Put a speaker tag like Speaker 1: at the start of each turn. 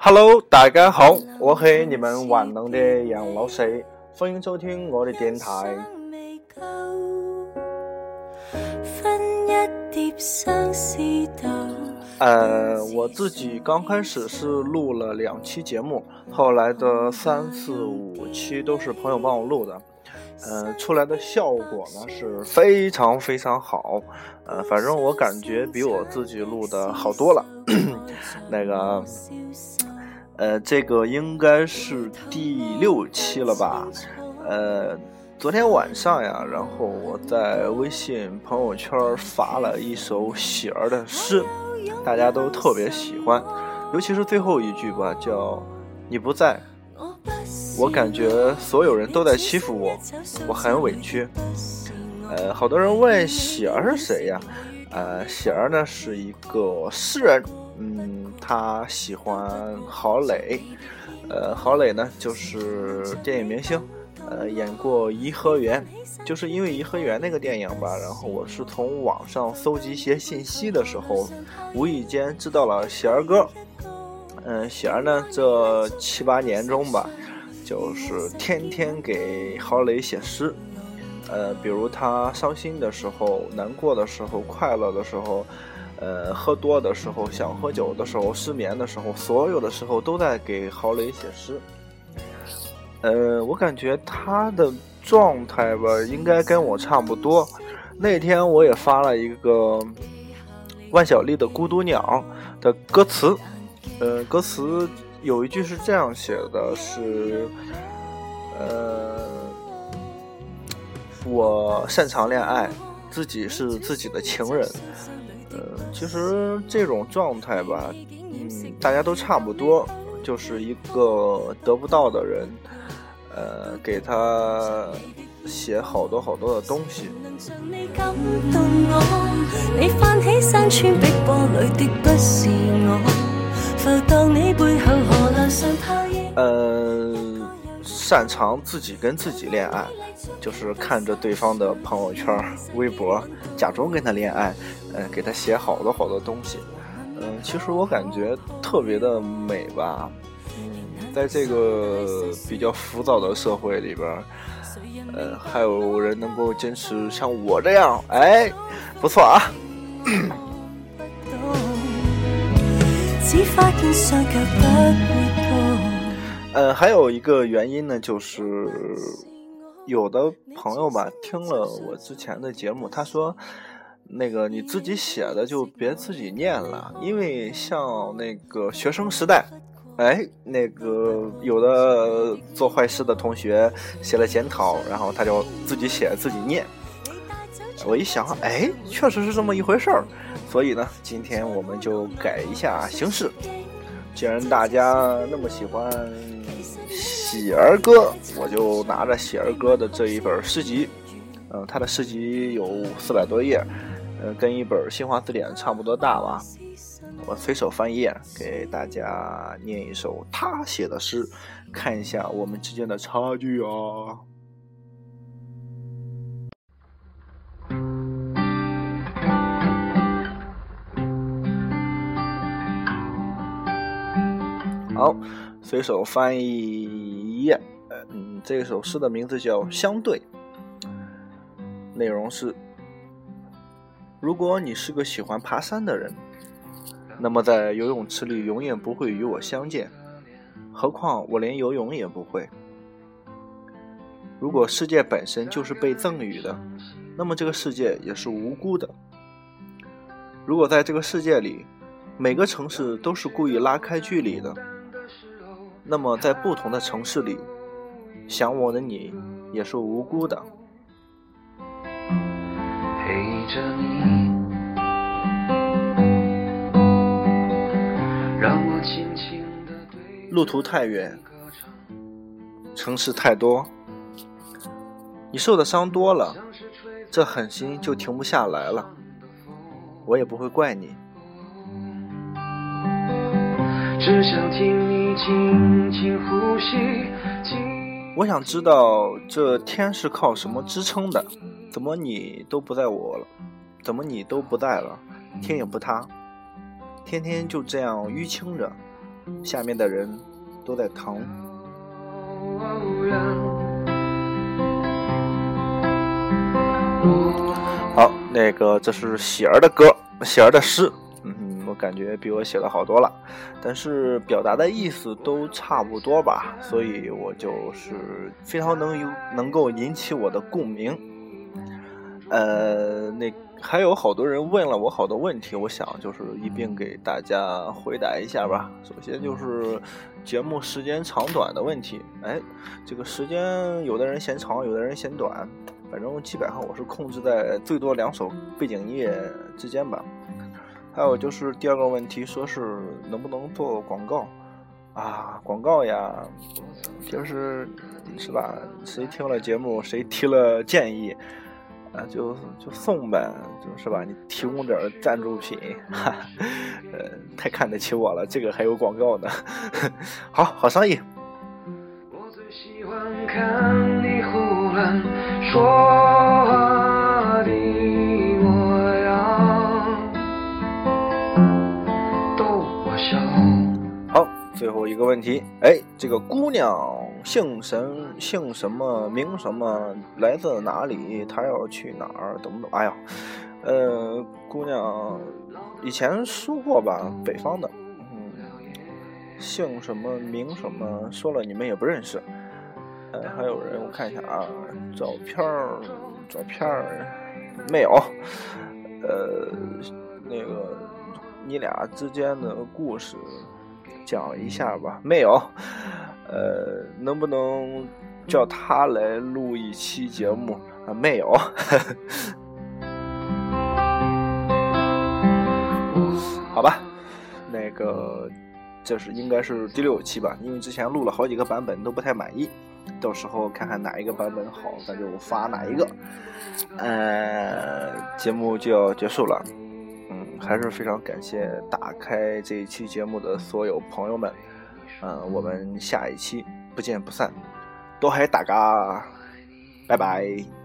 Speaker 1: Hello，大家好，我係你們萬能的楊老師，歡迎收聽我的電台。呃，我自己刚开始是录了两期节目，后来的三四五期都是朋友帮我录的。呃，出来的效果呢是非常非常好，呃，反正我感觉比我自己录的好多了。那个。呃，这个应该是第六期了吧？呃，昨天晚上呀，然后我在微信朋友圈发了一首喜儿的诗，大家都特别喜欢，尤其是最后一句吧，叫“你不在”，我感觉所有人都在欺负我，我很委屈。呃，好多人问喜儿是谁呀？呃，喜儿呢是一个诗人。嗯，他喜欢郝蕾，呃，郝蕾呢就是电影明星，呃，演过《颐和园》，就是因为《颐和园》那个电影吧，然后我是从网上搜集一些信息的时候，无意间知道了喜儿哥。嗯、喜儿呢这七八年中吧，就是天天给郝蕾写诗，呃，比如他伤心的时候、难过的时候、快乐的时候。呃，喝多的时候，想喝酒的时候，失眠的时候，所有的时候都在给郝蕾写诗。呃，我感觉他的状态吧，应该跟我差不多。那天我也发了一个万晓利的《孤独鸟》的歌词，呃，歌词有一句是这样写的，是，呃，我擅长恋爱，自己是自己的情人。呃，其实这种状态吧，嗯，大家都差不多，就是一个得不到的人，呃，给他写好多好多的东西。呃，擅长自己跟自己恋爱，就是看着对方的朋友圈、微博，假装跟他恋爱。嗯，给他写好多好多东西，嗯，其实我感觉特别的美吧，嗯，在这个比较浮躁的社会里边，呃，还有人能够坚持像我这样，哎，不错啊。呃，还有一个原因呢，就是有的朋友吧，听了我之前的节目，他說。那个你自己写的就别自己念了，因为像那个学生时代，哎，那个有的做坏事的同学写了检讨，然后他就自己写自己念。我一想，哎，确实是这么一回事儿，所以呢，今天我们就改一下形式。既然大家那么喜欢喜儿歌，我就拿着喜儿歌的这一本诗集，嗯，他的诗集有四百多页。呃，跟一本新华字典差不多大吧。我随手翻页，给大家念一首他写的诗，看一下我们之间的差距啊。好，随手翻一页。嗯，這首诗的名字叫《相对》，内容是。如果你是个喜欢爬山的人，那么在游泳池里永远不会与我相见。何况我连游泳也不会。如果世界本身就是被赠予的，那么这个世界也是无辜的。如果在这个世界里，每个城市都是故意拉开距离的，那么在不同的城市里，想我的你也是无辜的。陪着你。路途太远，城市太多，你受的伤多了，这狠心就停不下来了。我也不会怪你。只想听你轻轻呼吸。我想知道这天是靠什么支撑的？怎么你都不在我了？怎么你都不在了？天也不塌，天天就这样淤青着，下面的人都在疼。好，那个这是喜儿的歌，喜儿的诗。嗯我感觉比我写的好多了，但是表达的意思都差不多吧，所以我就是非常能有能够引起我的共鸣。呃，那还有好多人问了我好多问题，我想就是一并给大家回答一下吧。首先就是节目时间长短的问题，哎，这个时间有的人嫌长，有的人嫌短，反正基本上我是控制在最多两首背景音乐之间吧。还有就是第二个问题，说是能不能做广告啊？广告呀，就是是吧？谁听了节目，谁提了建议，啊，就就送呗，就是吧？你提供点赞助品，哈，呃，太看得起我了，这个还有广告呢，好好商议。我最喜欢看你忽然说最后一个问题，哎，这个姑娘姓什姓什么名什么来自哪里？他要去哪儿？懂不懂？哎呀，呃，姑娘以前说过吧，北方的，嗯，姓什么名什么，说了你们也不认识。呃，还有人我看一下啊，照片儿，照片儿没有。呃，那个你俩之间的故事。讲一下吧，没有，呃，能不能叫他来录一期节目啊？没有，好吧，那个这是应该是第六期吧，因为之前录了好几个版本都不太满意，到时候看看哪一个版本好，那就发哪一个。呃，节目就要结束了。嗯还是非常感谢打开这一期节目的所有朋友们，嗯，我们下一期不见不散，多海大家，拜拜。